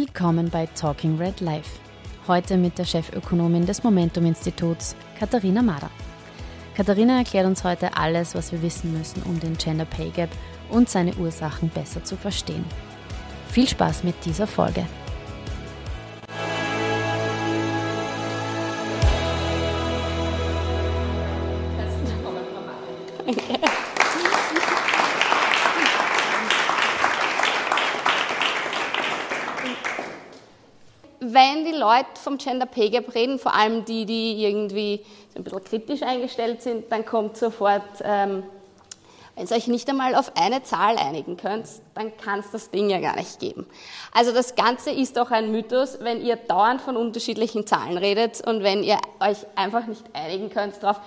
Willkommen bei Talking Red Life. Heute mit der Chefökonomin des Momentum Instituts, Katharina Mader. Katharina erklärt uns heute alles, was wir wissen müssen, um den Gender Pay Gap und seine Ursachen besser zu verstehen. Viel Spaß mit dieser Folge. Vom Gender Pay Gap reden, vor allem die, die irgendwie ein bisschen kritisch eingestellt sind, dann kommt sofort, ähm, wenn ihr euch nicht einmal auf eine Zahl einigen könnt, dann kann es das Ding ja gar nicht geben. Also das Ganze ist doch ein Mythos, wenn ihr dauernd von unterschiedlichen Zahlen redet und wenn ihr euch einfach nicht einigen könnt darauf,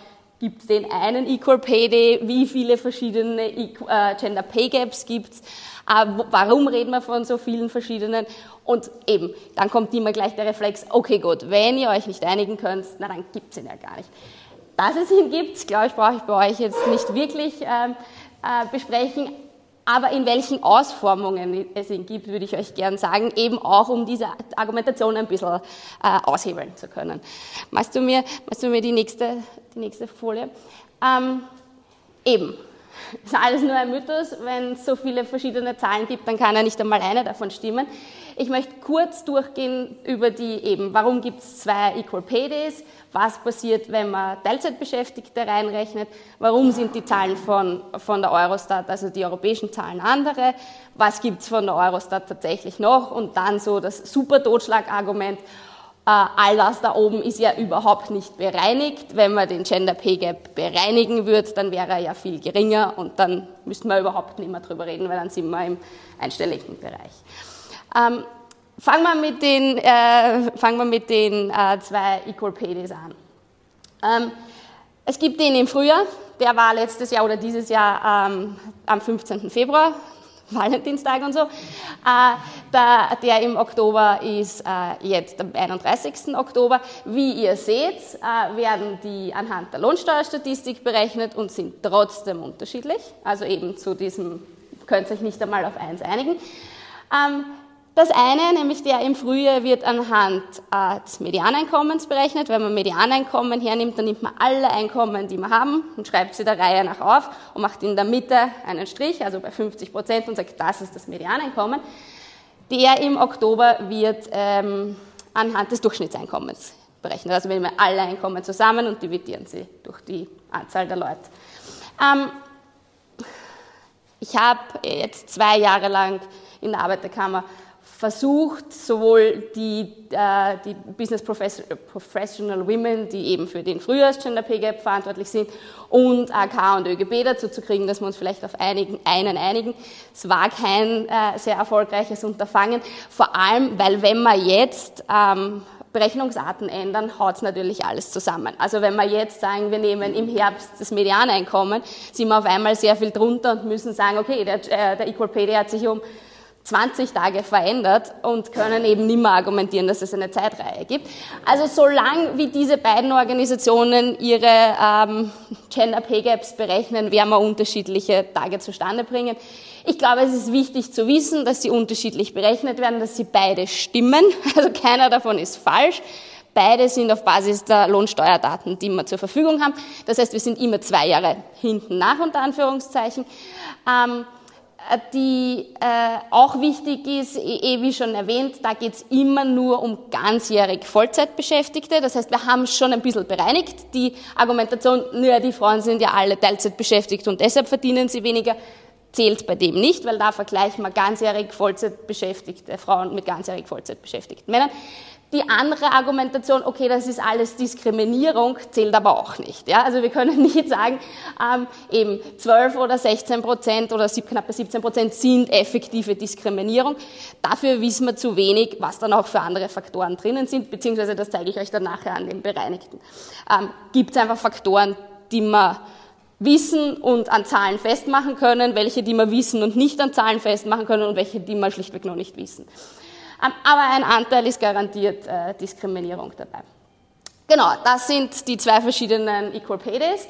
gibt es den einen Equal Pay Day, wie viele verschiedene äh, Gender Pay Gaps gibt es, äh, warum reden wir von so vielen verschiedenen? Und eben, dann kommt immer gleich der Reflex, okay gut, wenn ihr euch nicht einigen könnt, na dann gibt es ihn ja gar nicht. Dass es ihn gibt, glaube ich, brauche ich bei euch jetzt nicht wirklich ähm, äh, besprechen, aber in welchen Ausformungen es ihn gibt, würde ich euch gern sagen, eben auch um diese Argumentation ein bisschen äh, aushebeln zu können. Machst du mir, machst du mir die, nächste, die nächste Folie? Ähm, eben, ist alles nur ein Mythos. Wenn es so viele verschiedene Zahlen gibt, dann kann ja nicht einmal eine davon stimmen. Ich möchte kurz durchgehen über die eben, warum gibt es zwei Equal Pay Days, was passiert, wenn man Teilzeitbeschäftigte reinrechnet, warum sind die Zahlen von, von der Eurostat, also die europäischen Zahlen andere, was gibt es von der Eurostat tatsächlich noch? Und dann so das super Totschlagargument, äh, all das da oben ist ja überhaupt nicht bereinigt. Wenn man den Gender Pay Gap bereinigen würde, dann wäre er ja viel geringer und dann müssten wir überhaupt nicht mehr drüber reden, weil dann sind wir im einstelligen Bereich. Ähm, fangen wir mit den, äh, fangen wir mit den äh, zwei Equal Pay Days an. Ähm, es gibt den im Frühjahr, der war letztes Jahr oder dieses Jahr ähm, am 15. Februar, Valentinstag und so. Äh, der, der, im Oktober ist äh, jetzt am 31. Oktober. Wie ihr seht, äh, werden die anhand der Lohnsteuerstatistik berechnet und sind trotzdem unterschiedlich. Also eben zu diesem, könnt ihr euch nicht einmal auf eins einigen. Das eine, nämlich der im Frühjahr, wird anhand äh, des Medianeinkommens berechnet. Wenn man Medianeinkommen hernimmt, dann nimmt man alle Einkommen, die wir haben, und schreibt sie der Reihe nach auf und macht in der Mitte einen Strich, also bei 50 Prozent, und sagt, das ist das Medianeinkommen. Der im Oktober wird ähm, anhand des Durchschnittseinkommens berechnet. Also wir nehmen alle Einkommen zusammen und dividieren sie durch die Anzahl der Leute. Ähm, ich habe jetzt zwei Jahre lang in der Arbeiterkammer versucht, sowohl die, äh, die Business Professional Women, die eben für den Frühjahrs-Gender Pay Gap verantwortlich sind, und AK und ÖGB dazu zu kriegen, dass wir uns vielleicht auf einigen, einen einigen. Es war kein äh, sehr erfolgreiches Unterfangen, vor allem, weil wenn man jetzt ähm, Berechnungsarten ändern, haut es natürlich alles zusammen. Also wenn wir jetzt sagen, wir nehmen im Herbst das Medianeinkommen, sind wir auf einmal sehr viel drunter und müssen sagen, okay, der, äh, der Equal Pay Day hat sich um 20 Tage verändert und können eben nicht mehr argumentieren, dass es eine Zeitreihe gibt. Also solange wie diese beiden Organisationen ihre ähm, Gender Pay Gaps berechnen, werden wir unterschiedliche Tage zustande bringen. Ich glaube, es ist wichtig zu wissen, dass sie unterschiedlich berechnet werden, dass sie beide stimmen. Also keiner davon ist falsch. Beide sind auf Basis der Lohnsteuerdaten, die wir zur Verfügung haben. Das heißt, wir sind immer zwei Jahre hinten nach, unter Anführungszeichen. Ähm, äh, die äh, auch wichtig ist, eh, wie schon erwähnt, da geht es immer nur um ganzjährig Vollzeitbeschäftigte. Das heißt, wir haben schon ein bisschen bereinigt. Die Argumentation, naja, die Frauen sind ja alle Teilzeit beschäftigt und deshalb verdienen sie weniger, zählt bei dem nicht, weil da vergleichen wir ganzjährig Vollzeitbeschäftigte Frauen mit ganzjährig Vollzeitbeschäftigten Männern. Die andere Argumentation, okay, das ist alles Diskriminierung, zählt aber auch nicht. Ja? Also wir können nicht sagen, ähm, eben 12 oder 16 Prozent oder knapp 17 Prozent sind effektive Diskriminierung. Dafür wissen wir zu wenig, was dann auch für andere Faktoren drinnen sind, beziehungsweise das zeige ich euch dann nachher an den Bereinigten. Ähm, Gibt es einfach Faktoren, die man wissen und an Zahlen festmachen können, welche, die wir wissen und nicht an Zahlen festmachen können und welche, die wir schlichtweg noch nicht wissen. Ähm, aber ein Anteil ist garantiert äh, Diskriminierung dabei. Genau, das sind die zwei verschiedenen Equal Pay Days.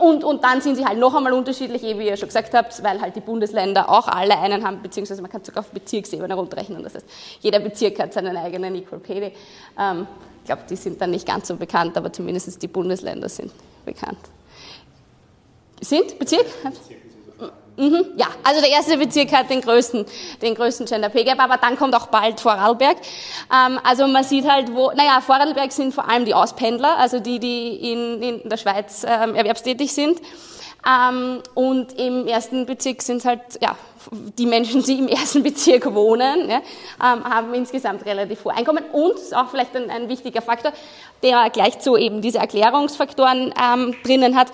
Und, und dann sind sie halt noch einmal unterschiedlich, wie ihr schon gesagt habt, weil halt die Bundesländer auch alle einen haben, beziehungsweise man kann sogar auf Bezirksebene runterrechnen. Das heißt, jeder Bezirk hat seinen eigenen Equal Pay Day. Ähm, ich glaube, die sind dann nicht ganz so bekannt, aber zumindest die Bundesländer sind bekannt. Sind? Bezirk? Bezirk. Mhm, ja, also der erste Bezirk hat den größten, den größten Gender Pay Gap, aber dann kommt auch bald Vorarlberg. Ähm, also man sieht halt, wo, naja, Vorarlberg sind vor allem die Auspendler, also die, die in, in der Schweiz ähm, erwerbstätig sind. Ähm, und im ersten Bezirk sind halt, ja, die Menschen, die im ersten Bezirk wohnen, ja, ähm, haben insgesamt relativ hohe Einkommen und ist auch vielleicht ein, ein wichtiger Faktor, der gleich so eben diese Erklärungsfaktoren ähm, drinnen hat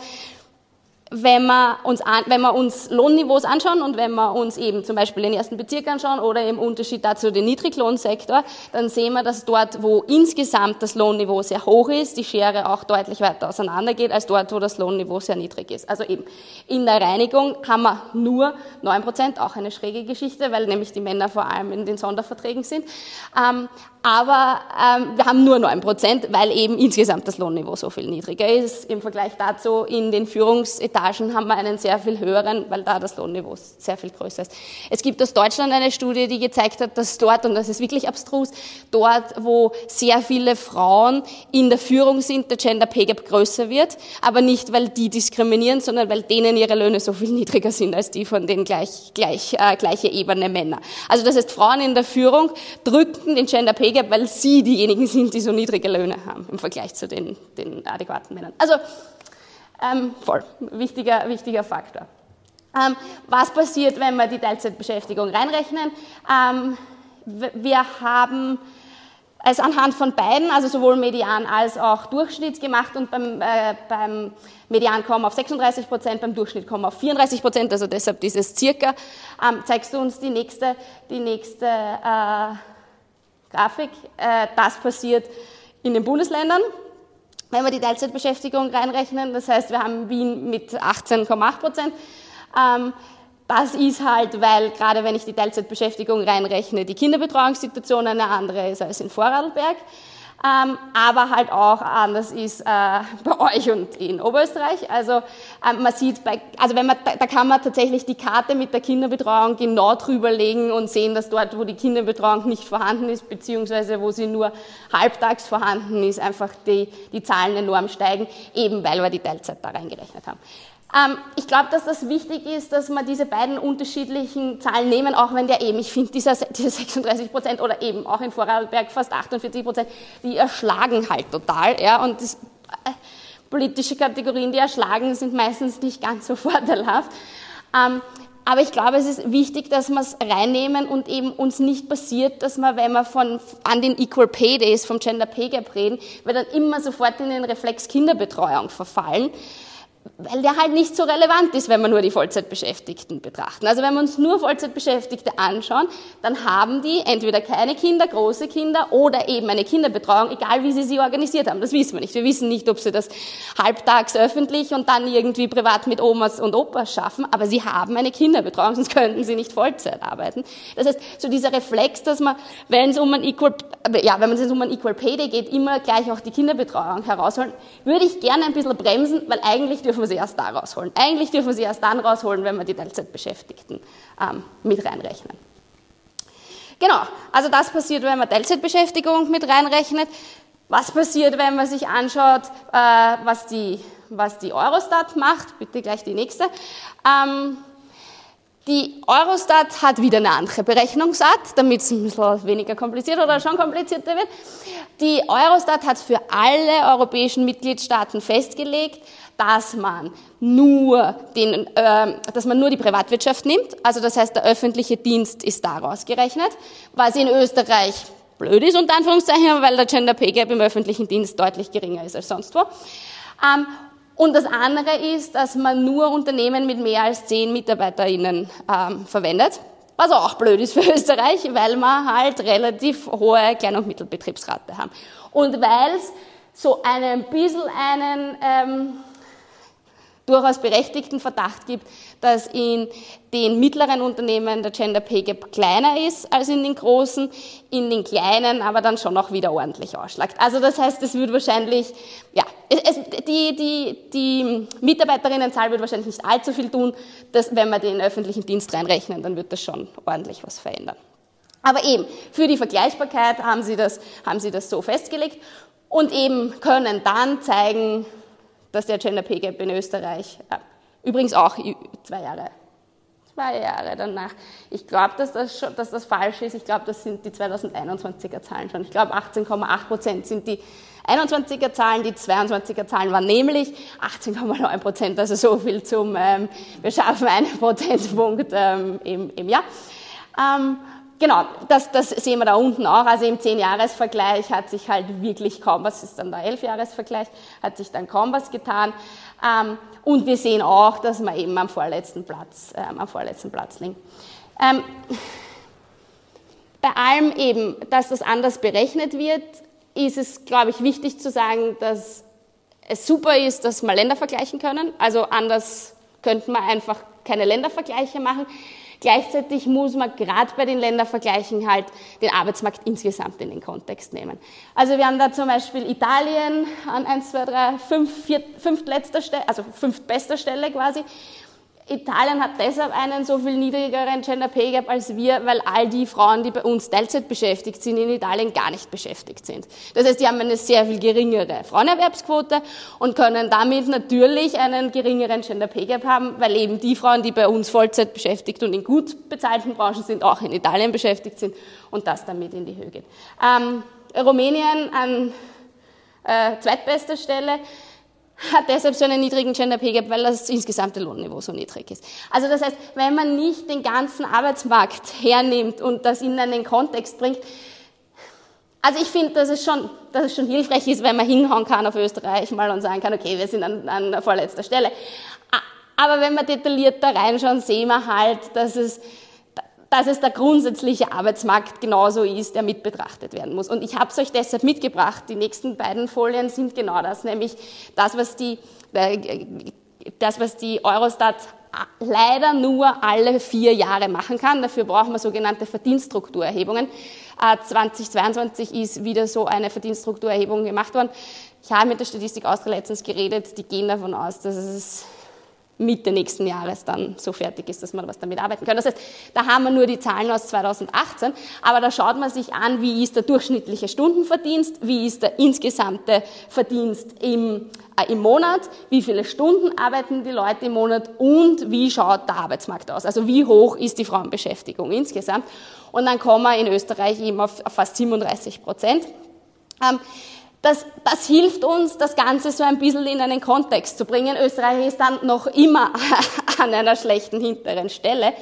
wenn wir, uns wenn wir uns Lohnniveaus anschauen und wenn wir uns eben zum Beispiel den ersten Bezirk anschauen oder im Unterschied dazu den Niedriglohnsektor, dann sehen wir, dass dort, wo insgesamt das Lohnniveau sehr hoch ist, die Schere auch deutlich weiter auseinandergeht, als dort, wo das Lohnniveau sehr niedrig ist. Also eben in der Reinigung haben wir nur neun Prozent, auch eine schräge Geschichte, weil nämlich die Männer vor allem in den Sonderverträgen sind. Ähm, aber ähm, wir haben nur 9 Prozent, weil eben insgesamt das Lohnniveau so viel niedriger ist. Im Vergleich dazu in den Führungsetagen haben wir einen sehr viel höheren, weil da das Lohnniveau sehr viel größer ist. Es gibt aus Deutschland eine Studie, die gezeigt hat, dass dort, und das ist wirklich abstrus, dort, wo sehr viele Frauen in der Führung sind, der Gender Pay Gap größer wird, aber nicht, weil die diskriminieren, sondern weil denen ihre Löhne so viel niedriger sind als die von den gleich, gleich, äh, gleiche Ebene Männer. Also das heißt, Frauen in der Führung drücken den Gender Pay Gap, weil sie diejenigen sind, die so niedrige Löhne haben im Vergleich zu den, den adäquaten Männern. Also ähm, voll, wichtiger, wichtiger Faktor. Ähm, was passiert, wenn wir die Teilzeitbeschäftigung reinrechnen? Ähm, wir haben es anhand von beiden, also sowohl Median als auch Durchschnitt gemacht und beim, äh, beim Median kommen auf 36 Prozent, beim Durchschnitt kommen auf 34 Prozent, also deshalb dieses circa. Ähm, zeigst du uns die nächste, die nächste äh, Grafik. Äh, das passiert in den Bundesländern, wenn wir die Teilzeitbeschäftigung reinrechnen. Das heißt, wir haben Wien mit 18,8 Prozent. Ähm, das ist halt, weil gerade wenn ich die Teilzeitbeschäftigung reinrechne, die Kinderbetreuungssituation eine andere ist als in Vorarlberg ähm, aber halt auch anders ist äh, bei euch und in Oberösterreich. Also ähm, man sieht, bei, also wenn man, da, da, kann man tatsächlich die Karte mit der Kinderbetreuung genau drüberlegen und sehen, dass dort, wo die Kinderbetreuung nicht vorhanden ist, beziehungsweise wo sie nur halbtags vorhanden ist, einfach die, die Zahlen enorm steigen, eben weil wir die Teilzeit da reingerechnet haben. Ähm, ich glaube, dass das wichtig ist, dass man diese beiden unterschiedlichen Zahlen nehmen, auch wenn der eben, ich finde, diese 36 Prozent oder eben auch in Vorarlberg fast 48 Prozent, die erschlagen halt total. Ja, und das, äh, politische Kategorien, die erschlagen, sind meistens nicht ganz so vorteilhaft. Ähm, aber ich glaube, es ist wichtig, dass wir es reinnehmen und eben uns nicht passiert, dass wir, wenn wir von, an den Equal Pay Days vom Gender Pay Gap reden, wir dann immer sofort in den Reflex Kinderbetreuung verfallen weil der halt nicht so relevant ist, wenn wir nur die Vollzeitbeschäftigten betrachten. Also wenn wir uns nur Vollzeitbeschäftigte anschauen, dann haben die entweder keine Kinder, große Kinder oder eben eine Kinderbetreuung, egal wie sie sie organisiert haben. Das wissen wir nicht. Wir wissen nicht, ob sie das halbtags öffentlich und dann irgendwie privat mit Omas und Opas schaffen, aber sie haben eine Kinderbetreuung, sonst könnten sie nicht Vollzeit arbeiten. Das heißt, so dieser Reflex, dass man, wenn es um ein Equal, ja, wenn es um ein Equal Pay Day geht, immer gleich auch die Kinderbetreuung herausholen, würde ich gerne ein bisschen bremsen, weil eigentlich dürfen wir sie erst da rausholen. Eigentlich dürfen sie erst dann rausholen, wenn wir die Teilzeitbeschäftigten ähm, mit reinrechnen. Genau, also das passiert, wenn man Teilzeitbeschäftigung mit reinrechnet. Was passiert, wenn man sich anschaut, äh, was, die, was die Eurostat macht? Bitte gleich die nächste. Ähm, die Eurostat hat wieder eine andere Berechnungsart, damit es ein bisschen weniger kompliziert oder schon komplizierter wird. Die Eurostat hat für alle europäischen Mitgliedstaaten festgelegt, dass man nur den, äh, dass man nur die Privatwirtschaft nimmt. Also das heißt, der öffentliche Dienst ist daraus gerechnet, was in Österreich blöd ist, unter Anführungszeichen, weil der Gender Pay Gap im öffentlichen Dienst deutlich geringer ist als sonst wo. Ähm, und das andere ist, dass man nur Unternehmen mit mehr als zehn MitarbeiterInnen ähm, verwendet. Was auch blöd ist für Österreich, weil wir halt relativ hohe Klein- und Mittelbetriebsrate haben. Und weil es so ein bisschen einen ähm, durchaus berechtigten Verdacht gibt, dass in den mittleren Unternehmen der Gender Pay Gap kleiner ist als in den großen, in den kleinen aber dann schon auch wieder ordentlich ausschlagt. Also das heißt, es wird wahrscheinlich, ja, es, die, die, die Mitarbeiterinnenzahl wird wahrscheinlich nicht allzu viel tun, dass, wenn wir den öffentlichen Dienst reinrechnen, dann wird das schon ordentlich was verändern. Aber eben, für die Vergleichbarkeit haben sie das, haben sie das so festgelegt und eben können dann zeigen, dass der Gender Pay Gap in Österreich, äh, übrigens auch zwei Jahre, zwei Jahre danach, ich glaube, dass das, dass das falsch ist, ich glaube, das sind die 2021er Zahlen schon, ich glaube 18,8 Prozent sind die 21er Zahlen, die 22er Zahlen waren nämlich 18,9 Prozent, also so viel zum, ähm, wir schaffen einen Prozentpunkt ähm, im, im Jahr. Ähm, genau, das, das sehen wir da unten auch. Also im 10-Jahres-Vergleich hat sich halt wirklich kaum was, ist dann der 11-Jahres-Vergleich, hat sich dann kaum was getan. Ähm, und wir sehen auch, dass wir eben am vorletzten Platz, ähm, am vorletzten Platz liegen. Ähm, bei allem eben, dass das anders berechnet wird, ist es, glaube ich, wichtig zu sagen, dass es super ist, dass wir Länder vergleichen können. Also anders könnten wir einfach keine Ländervergleiche machen. Gleichzeitig muss man gerade bei den Ländervergleichen halt den Arbeitsmarkt insgesamt in den Kontext nehmen. Also wir haben da zum Beispiel Italien an 1, 2, 3, 5, 4, fünftletzter Stelle, also fünftbester Stelle quasi. Italien hat deshalb einen so viel niedrigeren Gender Pay Gap als wir, weil all die Frauen, die bei uns Teilzeit beschäftigt sind, in Italien gar nicht beschäftigt sind. Das heißt, die haben eine sehr viel geringere Frauenerwerbsquote und können damit natürlich einen geringeren Gender Pay Gap haben, weil eben die Frauen, die bei uns Vollzeit beschäftigt und in gut bezahlten Branchen sind, auch in Italien beschäftigt sind und das damit in die Höhe geht. Ähm, Rumänien an äh, zweitbester Stelle hat deshalb so einen niedrigen Gender Pay Gap, weil das insgesamte Lohnniveau so niedrig ist. Also das heißt, wenn man nicht den ganzen Arbeitsmarkt hernimmt und das in einen Kontext bringt, also ich finde, dass es schon, dass es schon hilfreich ist, wenn man hinhauen kann auf Österreich mal und sagen kann, okay, wir sind an, an vorletzter Stelle. Aber wenn man detailliert da reinschauen, sehen wir halt, dass es dass es der grundsätzliche Arbeitsmarkt genauso ist, der mit betrachtet werden muss. Und ich habe es euch deshalb mitgebracht. Die nächsten beiden Folien sind genau das, nämlich das, was die, äh, das, was die Eurostat leider nur alle vier Jahre machen kann. Dafür brauchen wir sogenannte Verdienststrukturerhebungen. 2022 äh, ist wieder so eine Verdienststrukturerhebung gemacht worden. Ich habe mit der Statistik Austria letztens geredet, die gehen davon aus, dass es Mitte nächsten Jahres dann so fertig ist, dass man was damit arbeiten kann. Das heißt, da haben wir nur die Zahlen aus 2018, aber da schaut man sich an, wie ist der durchschnittliche Stundenverdienst, wie ist der insgesamte Verdienst im, äh, im Monat, wie viele Stunden arbeiten die Leute im Monat und wie schaut der Arbeitsmarkt aus. Also wie hoch ist die Frauenbeschäftigung insgesamt. Und dann kommen wir in Österreich eben auf, auf fast 37 Prozent. Ähm, das, das hilft uns, das Ganze so ein bisschen in einen Kontext zu bringen. Österreich ist dann noch immer an einer schlechten hinteren Stelle.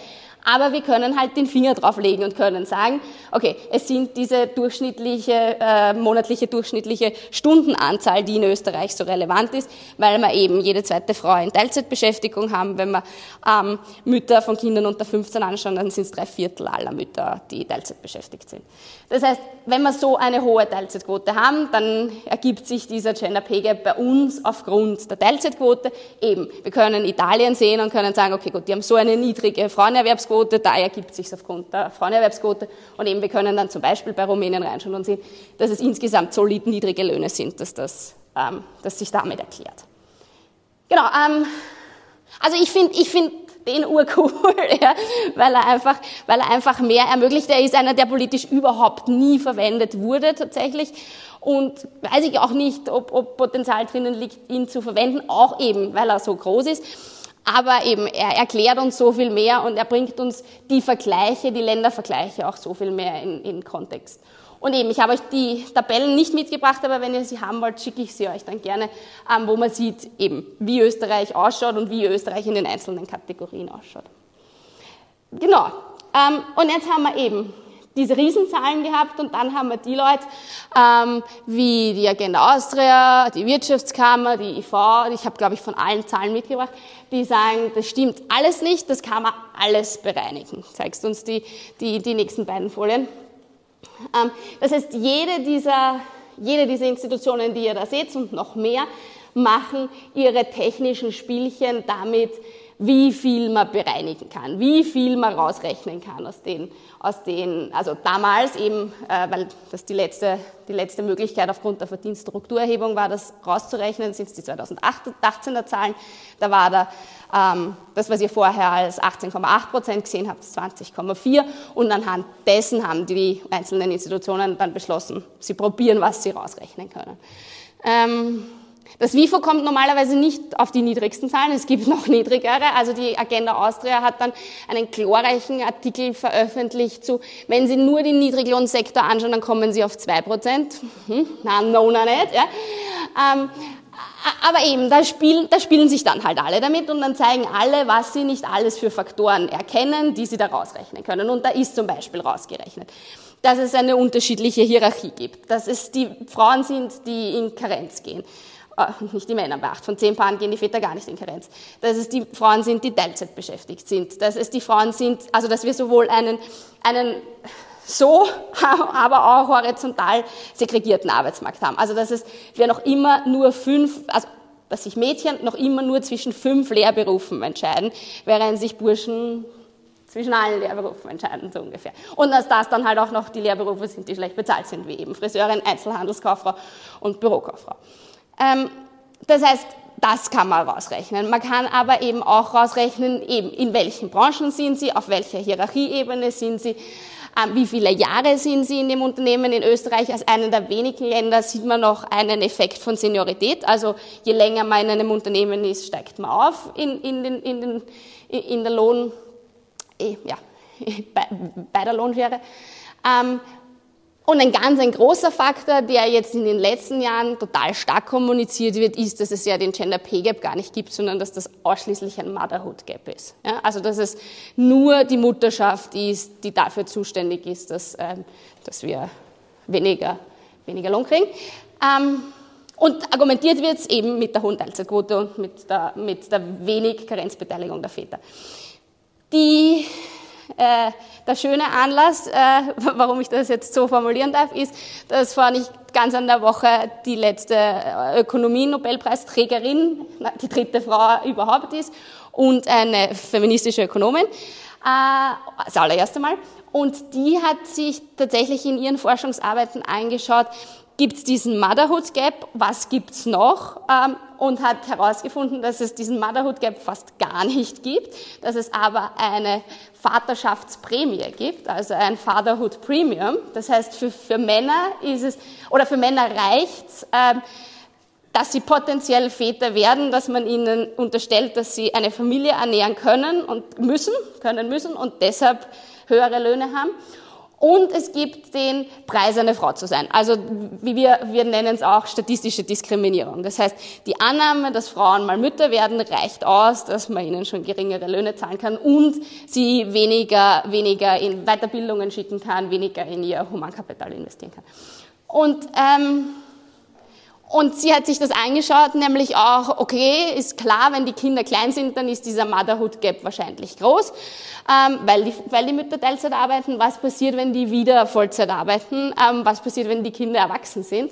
Aber wir können halt den Finger drauf legen und können sagen, okay, es sind diese durchschnittliche, äh, monatliche durchschnittliche Stundenanzahl, die in Österreich so relevant ist, weil wir eben jede zweite Frau in Teilzeitbeschäftigung haben. Wenn wir ähm, Mütter von Kindern unter 15 anschauen, dann sind es drei Viertel aller Mütter, die Teilzeit beschäftigt sind. Das heißt, wenn wir so eine hohe Teilzeitquote haben, dann ergibt sich dieser Gender Pay Gap bei uns aufgrund der Teilzeitquote. Eben, wir können Italien sehen und können sagen, okay, gut, die haben so eine niedrige Frauenerwerbsquote, Erwerbsquote, da ergibt sich aufgrund der Frauenerwerbsquote. Und eben, wir können dann zum Beispiel bei Rumänien reinschauen und sehen, dass es insgesamt solid niedrige Löhne sind, dass das ähm, dass sich damit erklärt. Genau, ähm, also ich finde ich find den urcool, ja, weil, er einfach, weil er einfach mehr ermöglicht. Er ist einer, der politisch überhaupt nie verwendet wurde tatsächlich. Und weiß ich auch nicht, ob, ob Potenzial drinnen liegt, ihn zu verwenden, auch eben, weil er so groß ist aber eben er erklärt uns so viel mehr und er bringt uns die Vergleiche, die Ländervergleiche auch so viel mehr in, in Kontext. Und eben, ich habe euch die Tabellen nicht mitgebracht, aber wenn ihr sie haben wollt, schicke ich sie euch dann gerne, ähm, wo man sieht, eben, wie Österreich ausschaut und wie Österreich in den einzelnen Kategorien ausschaut. Genau. Ähm, und jetzt haben wir eben diese Riesenzahlen gehabt und dann haben wir die Leute ähm, wie die Agenda Austria, die Wirtschaftskammer, die IV, ich habe glaube ich von allen Zahlen mitgebracht, die sagen, das stimmt alles nicht, das kann man alles bereinigen. Zeigst uns die, die, die nächsten beiden Folien. Ähm, das heißt, jede dieser, jede dieser Institutionen, die ihr da seht und noch mehr, machen ihre technischen Spielchen damit, wie viel man bereinigen kann, wie viel man rausrechnen kann aus den, aus den also damals eben, äh, weil das die letzte, die letzte Möglichkeit aufgrund der Verdienststrukturerhebung war, das rauszurechnen, sind es die 2018er Zahlen. Da war da ähm, das, was ihr vorher als 18,8 Prozent gesehen habt, 20,4 und anhand dessen haben die einzelnen Institutionen dann beschlossen, sie probieren, was sie rausrechnen können. Ähm, das WIFO kommt normalerweise nicht auf die niedrigsten Zahlen, es gibt noch niedrigere. Also die Agenda Austria hat dann einen glorreichen Artikel veröffentlicht zu, wenn Sie nur den Niedriglohnsektor anschauen, dann kommen Sie auf 2%. Hm, na, no, na nicht. Ja. Ähm, aber eben, da spielen, da spielen sich dann halt alle damit und dann zeigen alle, was sie nicht alles für Faktoren erkennen, die sie da rausrechnen können. Und da ist zum Beispiel rausgerechnet, dass es eine unterschiedliche Hierarchie gibt, dass es die Frauen sind, die in Karenz gehen, nicht die Männer, bei acht von zehn Paaren gehen die Väter gar nicht in Karenz, dass es die Frauen sind, die Teilzeit beschäftigt sind, dass es die Frauen sind, also dass wir sowohl einen, einen so, aber auch horizontal segregierten Arbeitsmarkt haben. Also dass es wir noch immer nur fünf, also dass sich Mädchen noch immer nur zwischen fünf Lehrberufen entscheiden, während sich Burschen zwischen allen Lehrberufen entscheiden, so ungefähr. Und dass das dann halt auch noch die Lehrberufe sind, die schlecht bezahlt sind, wie eben Friseurin, Einzelhandelskauffrau und Bürokauffrau. Ähm, das heißt, das kann man rausrechnen. Man kann aber eben auch rausrechnen, eben in welchen Branchen sind Sie, auf welcher Hierarchieebene sind Sie, ähm, wie viele Jahre sind Sie in dem Unternehmen. In Österreich als einem der wenigen Länder sieht man noch einen Effekt von Seniorität. Also je länger man in einem Unternehmen ist, steigt man auf in, in, den, in, den, in der Lohn, eh, ja, bei, bei der Lohnschere. Und ein ganz ein großer Faktor, der jetzt in den letzten Jahren total stark kommuniziert wird, ist, dass es ja den Gender Pay Gap gar nicht gibt, sondern dass das ausschließlich ein Motherhood Gap ist. Ja, also dass es nur die Mutterschaft ist, die dafür zuständig ist, dass, ähm, dass wir weniger, weniger Lohn kriegen. Ähm, und argumentiert wird es eben mit der hohen Teilzeitquote und mit der, mit der wenig Karenzbeteiligung der Väter. Die äh, der schöne Anlass, äh, warum ich das jetzt so formulieren darf, ist, dass vor nicht ganz an der Woche die letzte Ökonomie-Nobelpreisträgerin, die dritte Frau überhaupt ist und eine feministische Ökonomin, äh, das allererste Mal. Und die hat sich tatsächlich in ihren Forschungsarbeiten angeschaut, gibt es diesen Motherhood Gap, was gibt's noch? Ähm, und hat herausgefunden, dass es diesen Motherhood Gap fast gar nicht gibt, dass es aber eine Vaterschaftsprämie gibt, also ein Fatherhood Premium. Das heißt, für, für Männer ist es, oder für Männer reicht's, ähm, dass sie potenziell Väter werden, dass man ihnen unterstellt, dass sie eine Familie ernähren können und müssen, können müssen und deshalb höhere Löhne haben. Und es gibt den Preis, eine Frau zu sein. Also wie wir, wir nennen es auch statistische Diskriminierung. Das heißt, die Annahme, dass Frauen mal Mütter werden, reicht aus, dass man ihnen schon geringere Löhne zahlen kann und sie weniger, weniger in Weiterbildungen schicken kann, weniger in ihr Humankapital investieren kann. Und ähm, und sie hat sich das angeschaut, nämlich auch, okay, ist klar, wenn die Kinder klein sind, dann ist dieser Motherhood Gap wahrscheinlich groß, ähm, weil, die, weil die Mütter Teilzeit arbeiten. Was passiert, wenn die wieder Vollzeit arbeiten? Ähm, was passiert, wenn die Kinder erwachsen sind?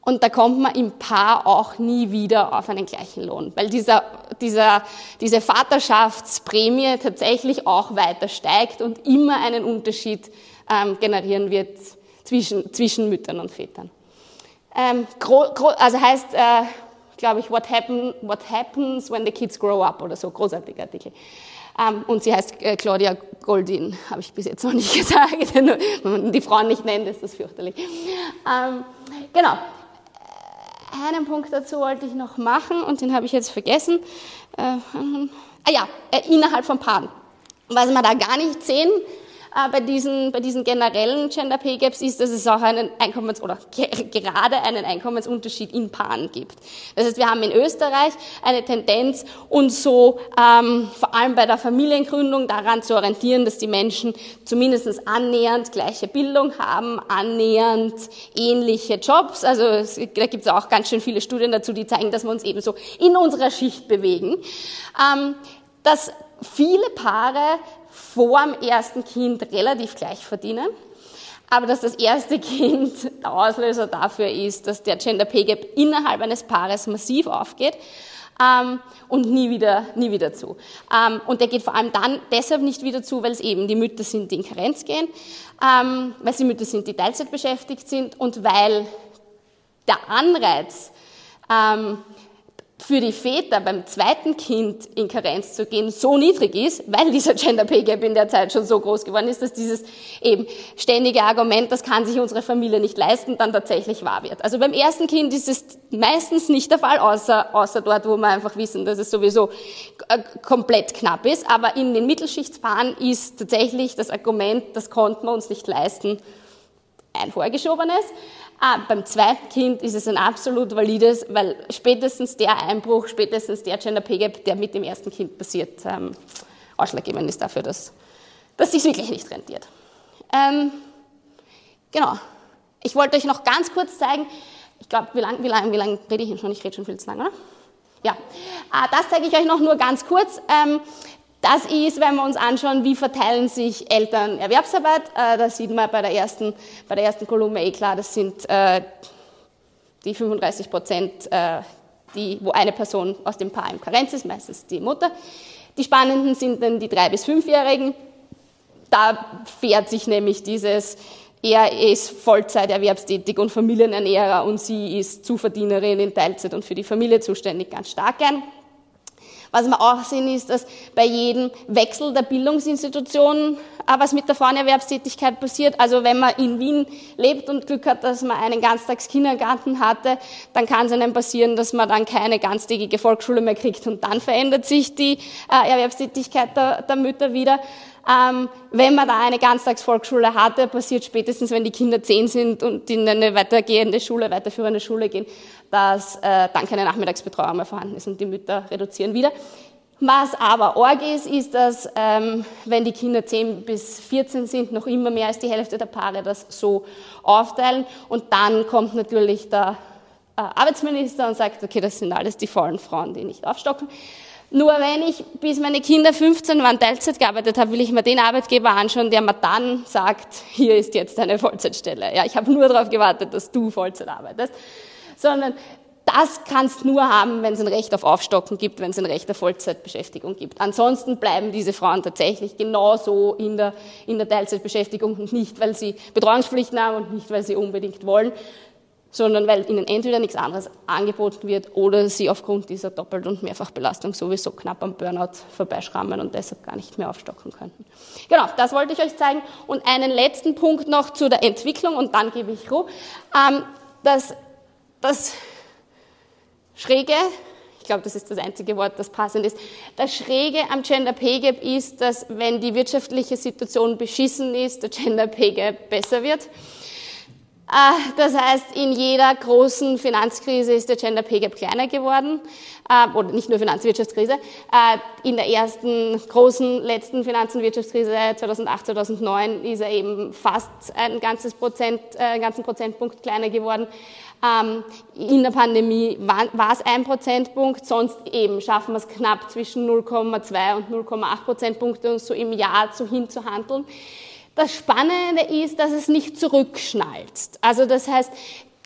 Und da kommt man im Paar auch nie wieder auf einen gleichen Lohn, weil dieser, dieser, diese Vaterschaftsprämie tatsächlich auch weiter steigt und immer einen Unterschied ähm, generieren wird zwischen, zwischen Müttern und Vätern. Ähm, also heißt, äh, glaube ich, what, happen, what happens when the kids grow up oder so, großartiger Artikel. Ähm, und sie heißt äh, Claudia Goldin, habe ich bis jetzt noch nicht gesagt. Wenn man die Frauen nicht nennt, ist das fürchterlich. Ähm, genau. Äh, einen Punkt dazu wollte ich noch machen und den habe ich jetzt vergessen. Äh, ah ja, äh, innerhalb von Paaren. Was wir da gar nicht sehen, bei, diesen, bei diesen generellen Gender Pay Gaps ist, dass es auch einen Einkommens- oder gerade einen Einkommensunterschied in Paaren gibt. Das heißt, wir haben in Österreich eine Tendenz, uns so ähm, vor allem bei der Familiengründung daran zu orientieren, dass die Menschen zumindest annähernd gleiche Bildung haben, annähernd ähnliche Jobs. Also es, da gibt es auch ganz schön viele Studien dazu, die zeigen, dass wir uns eben so in unserer Schicht bewegen. Ähm, dass viele Paare vor dem ersten Kind relativ gleich verdienen, aber dass das erste Kind der Auslöser dafür ist, dass der Gender Pay Gap innerhalb eines Paares massiv aufgeht ähm, und nie wieder, nie wieder zu. Ähm, und der geht vor allem dann deshalb nicht wieder zu, weil es eben die Mütter sind, die in Karenz gehen, ähm, weil sie Mütter sind, die Teilzeit beschäftigt sind und weil der Anreiz, ähm, für die Väter beim zweiten Kind in Karenz zu gehen so niedrig ist, weil dieser Gender Pay Gap in der Zeit schon so groß geworden ist, dass dieses eben ständige Argument, das kann sich unsere Familie nicht leisten, dann tatsächlich wahr wird. Also beim ersten Kind ist es meistens nicht der Fall, außer, außer dort, wo wir einfach wissen, dass es sowieso äh, komplett knapp ist. Aber in den Mittelschichtspaaren ist tatsächlich das Argument, das konnten wir uns nicht leisten, ein vorgeschobenes. Ah, beim zweiten Kind ist es ein absolut valides, weil spätestens der Einbruch, spätestens der Gender Pay Gap, der mit dem ersten Kind passiert, ähm, ausschlaggebend ist dafür, dass, dass sich wirklich nicht rentiert. Ähm, genau. Ich wollte euch noch ganz kurz zeigen, ich glaube, wie lange wie lang, wie lang rede ich schon? Ich rede schon viel zu lange, oder? Ja, äh, das zeige ich euch noch nur ganz kurz. Ähm, das ist, wenn wir uns anschauen, wie verteilen sich Eltern Erwerbsarbeit. Äh, da sieht man bei der ersten, bei der ersten Kolumne eh klar, das sind äh, die 35 Prozent, äh, wo eine Person aus dem Paar im Karenz ist, meistens die Mutter. Die Spannenden sind dann die drei- bis fünfjährigen. Da fährt sich nämlich dieses, er ist Vollzeit erwerbstätig und Familienernährer und sie ist Zuverdienerin in Teilzeit und für die Familie zuständig, ganz stark ein. Was wir auch sehen, ist, dass bei jedem Wechsel der Bildungsinstitution was mit der Frauenerwerbstätigkeit passiert. Also wenn man in Wien lebt und Glück hat, dass man einen Ganztagskindergarten hatte, dann kann es einem passieren, dass man dann keine ganztägige Volksschule mehr kriegt und dann verändert sich die äh, Erwerbstätigkeit der, der Mütter wieder. Ähm, wenn man da eine Ganztagsvolksschule hatte, passiert spätestens, wenn die Kinder zehn sind und in eine weitergehende Schule, weiterführende Schule gehen, dass äh, dann keine Nachmittagsbetreuung mehr vorhanden ist und die Mütter reduzieren wieder. Was aber arg ist, ist, dass ähm, wenn die Kinder 10 bis 14 sind, noch immer mehr als die Hälfte der Paare das so aufteilen. Und dann kommt natürlich der äh, Arbeitsminister und sagt, okay, das sind alles die faulen Frauen, die nicht aufstocken. Nur wenn ich, bis meine Kinder 15 waren, Teilzeit gearbeitet habe, will ich mir den Arbeitgeber anschauen, der mir dann sagt, hier ist jetzt eine Vollzeitstelle. Ja, ich habe nur darauf gewartet, dass du Vollzeit arbeitest. Sondern das kannst nur haben, wenn es ein Recht auf Aufstocken gibt, wenn es ein Recht auf Vollzeitbeschäftigung gibt. Ansonsten bleiben diese Frauen tatsächlich genauso in der, in der Teilzeitbeschäftigung und nicht, weil sie Betreuungspflichten haben und nicht, weil sie unbedingt wollen, sondern weil ihnen entweder nichts anderes angeboten wird oder sie aufgrund dieser Doppelt- und Mehrfachbelastung sowieso knapp am Burnout vorbeischrammen und deshalb gar nicht mehr aufstocken könnten. Genau, das wollte ich euch zeigen. Und einen letzten Punkt noch zu der Entwicklung und dann gebe ich Ruhe. Ähm, das, das Schräge, ich glaube, das ist das einzige Wort, das passend ist. Das Schräge am Gender Pay Gap ist, dass wenn die wirtschaftliche Situation beschissen ist, der Gender Pay Gap besser wird. Ah, das heißt, in jeder großen Finanzkrise ist der Gender Pay Gap kleiner geworden, äh, oder nicht nur Finanzwirtschaftskrise. Äh, in der ersten großen letzten Finanz- und Wirtschaftskrise 2008, 2009 ist er eben fast ein ganzes Prozent, äh, einen ganzen Prozentpunkt kleiner geworden. Ähm, in der Pandemie war es ein Prozentpunkt, sonst eben schaffen wir es knapp zwischen 0,2 und 0,8 Prozentpunkte, uns so im Jahr zu hinzuhandeln. Das Spannende ist, dass es nicht zurückschnalzt. Also das heißt,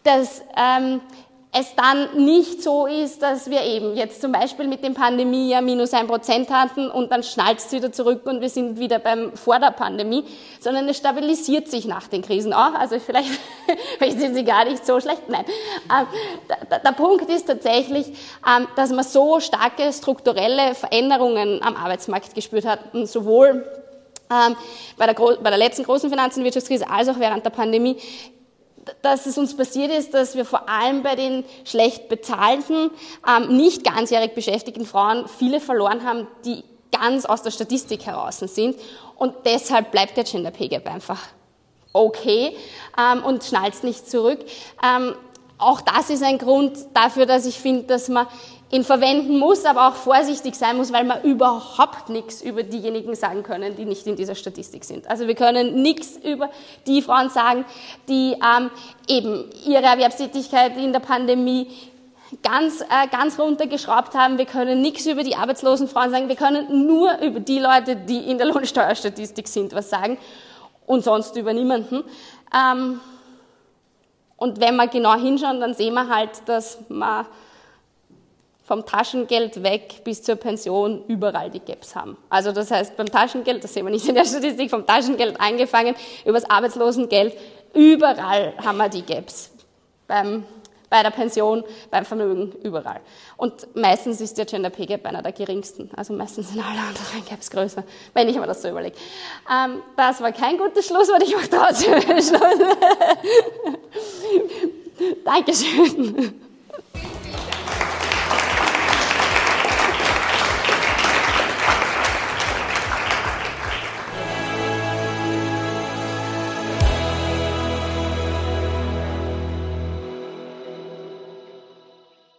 dass ähm, es dann nicht so ist, dass wir eben jetzt zum Beispiel mit dem Pandemie ja minus ein Prozent hatten und dann schnalzt es wieder zurück und wir sind wieder beim vor der Pandemie, sondern es stabilisiert sich nach den Krisen auch. Also vielleicht, vielleicht sind sie gar nicht so schlecht. Nein. Ähm, der, der, Punkt ist tatsächlich, ähm, dass man so starke strukturelle Veränderungen am Arbeitsmarkt gespürt hat, sowohl ähm, bei, der, bei der letzten großen Finanz- und Wirtschaftskrise als auch während der Pandemie, dass es uns passiert ist, dass wir vor allem bei den schlecht bezahlten, ähm, nicht ganzjährig beschäftigten Frauen viele verloren haben, die ganz aus der Statistik heraus sind. Und deshalb bleibt der Gender Pay Gap einfach okay ähm, und schnallt nicht zurück. Ähm, auch das ist ein Grund dafür, dass ich finde, dass man ihn verwenden muss, aber auch vorsichtig sein muss, weil wir überhaupt nichts über diejenigen sagen können, die nicht in dieser Statistik sind. Also wir können nichts über die Frauen sagen, die ähm, eben ihre Erwerbstätigkeit in der Pandemie ganz, äh, ganz runtergeschraubt haben. Wir können nichts über die arbeitslosen Frauen sagen. Wir können nur über die Leute, die in der Lohnsteuerstatistik sind, was sagen und sonst über niemanden. Ähm, und wenn wir genau hinschauen, dann sehen wir halt, dass man vom Taschengeld weg bis zur Pension überall die Gaps haben. Also das heißt, beim Taschengeld, das sehen wir nicht in der Statistik, vom Taschengeld angefangen, übers Arbeitslosengeld, überall haben wir die Gaps. Beim, bei der Pension, beim Vermögen, überall. Und meistens ist der Gender Pay Gap einer der geringsten. Also meistens sind alle anderen Gaps größer, wenn ich mir das so überlege. Ähm, das war kein gutes Schlusswort, ich mache trotzdem Schluss. Dankeschön.